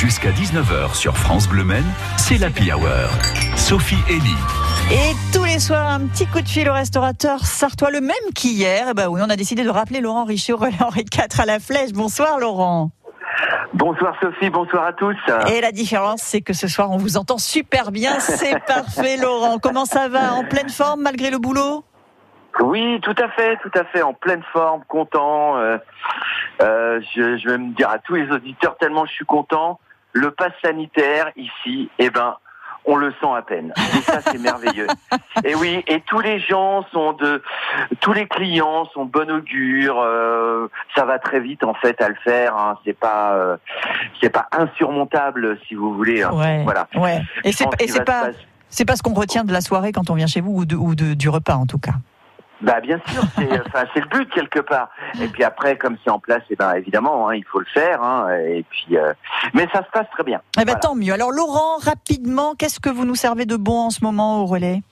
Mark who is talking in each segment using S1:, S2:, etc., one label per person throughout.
S1: Jusqu'à 19h sur France Bleu Men, c'est l'Happy Hour. Sophie Elie.
S2: Et tous les soirs, un petit coup de fil au restaurateur sartois, le même qu'hier. Eh ben oui, on a décidé de rappeler Laurent Richer au relais Henri IV à la Flèche. Bonsoir Laurent.
S3: Bonsoir Sophie, bonsoir à tous.
S2: Et la différence, c'est que ce soir, on vous entend super bien. C'est parfait Laurent. Comment ça va? En pleine forme malgré le boulot?
S3: Oui, tout à fait, tout à fait, en pleine forme, content. Euh, euh, je, je vais me dire à tous les auditeurs tellement je suis content. Le pass sanitaire ici, eh ben, on le sent à peine. Et ça, c'est merveilleux. Et oui, et tous les gens sont de, tous les clients sont bon augure. euh, ça va très vite en fait à le faire. Hein. C'est pas, euh, c'est pas insurmontable si vous voulez. hein.
S2: Ouais.
S3: Voilà.
S2: Ouais. Et c'est pas c'est pas ce qu'on retient de la soirée quand on vient chez vous ou, de, ou de- du repas en tout cas.
S3: Bah bien sûr, c'est enfin c'est le but quelque part. Et puis après, comme c'est en place, et ben évidemment, hein, il faut le faire. Hein, et puis, euh, mais ça se passe très bien.
S2: Eh ben
S3: Voilà.
S2: tant mieux. Alors Laurent, rapidement, qu'est-ce que vous nous servez de bon en ce moment au relais?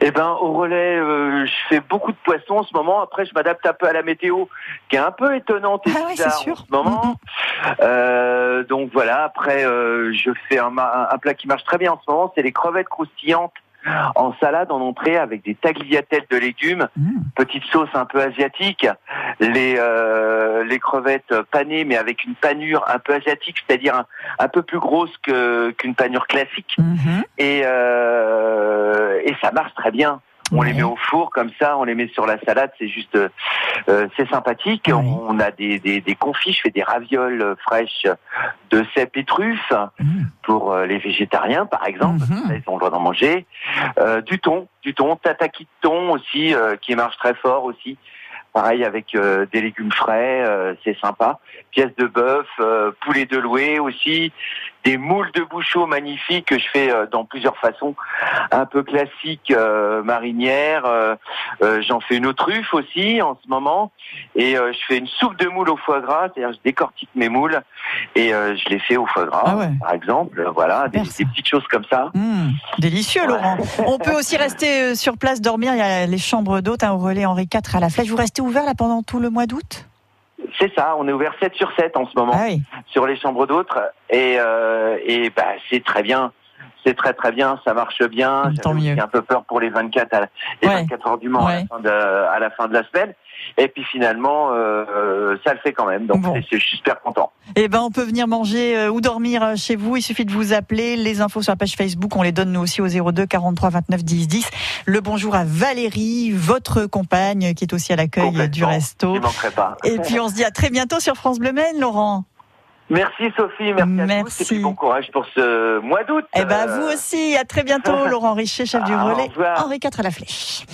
S3: Eh ben au relais, euh, je fais beaucoup de poissons en ce moment. Après, je m'adapte un peu à la météo, qui est un peu étonnante et
S2: Ah oui, sûr.
S3: en ce moment.
S2: Mhm.
S3: Euh, donc voilà. Après, euh, je fais un plat qui marche très bien en ce moment, c'est les crevettes croustillantes en salade en entrée avec des tagliatelles de légumes.
S2: Mhm.
S3: petite sauce un peu asiatique, les euh, les crevettes panées mais avec une panure un peu asiatique, c'est-à-dire un, un peu plus grosse que qu'une panure classique
S2: Mhm.
S3: et euh, et ça marche très bien. On les met au four comme ça, on les met sur la salade, c'est juste euh, c'est sympathique.
S2: Ouais.
S3: On a des, des des confits, je fais des ravioles fraîches de cèpes et truffes
S2: Mhm.
S3: pour euh, les végétariens par exemple, parce que ça, ils ont le droit d'en manger. Euh, du thon, du thon, tataki de thon aussi, euh, qui marche très fort aussi. Pareil avec euh, des légumes frais, euh, c'est sympa. Pièces de bœuf, euh, poulet de loué aussi, des moules de bouchot magnifiques que je fais euh, dans plusieurs façons, un peu classique euh, marinière. euh, euh, J'en fais une aux truffes aussi en ce moment, et euh, je fais une soupe de moules au foie gras, c'est-à-dire je décortique mes moules et euh, je les fais au foie gras,
S2: Ah ouais.
S3: par exemple. Voilà, des, des petites choses comme ça.
S2: Mmh, délicieux,
S3: Ouais.
S2: Laurent. On peut aussi rester sur place dormir. Il y a les chambres d'hôtes hein, au relais Henri IV à la Flèche. Vous restez ouvert là pendant tout le mois d'août?
S3: C'est ça, on est ouvert 7 sur 7 en ce moment
S2: Ah oui.
S3: sur les chambres d'autres et, euh, et bah, c'est très bien. C'est très très bien, ça marche bien. Aussi
S2: mieux.
S3: un peu peur pour les 24 à la, les
S2: Ouais.
S3: 24 heures du Mans à, la fin de, à la fin de la semaine. Et puis finalement, euh, ça le fait quand même. Donc
S2: Bon.
S3: je suis super content.
S2: Eh ben, on peut venir manger euh, ou dormir euh, chez vous. Il suffit de vous appeler. Les infos sur la page Facebook, on les donne nous aussi au 02 43 29 10 10. Le bonjour à Valérie, votre compagne, qui est aussi à l'accueil du resto.
S3: Je manquerai pas.
S2: Et puis, on se dit à très bientôt sur France Bleu Maine, Laurent.
S3: Merci Sophie, merci, à tous et
S2: Merci.
S3: puis bon courage pour ce mois d'août.
S2: Eh ben, vous aussi. À très bientôt, Laurent Richer, chef du
S3: au
S2: relais. Henri IV à la Flèche.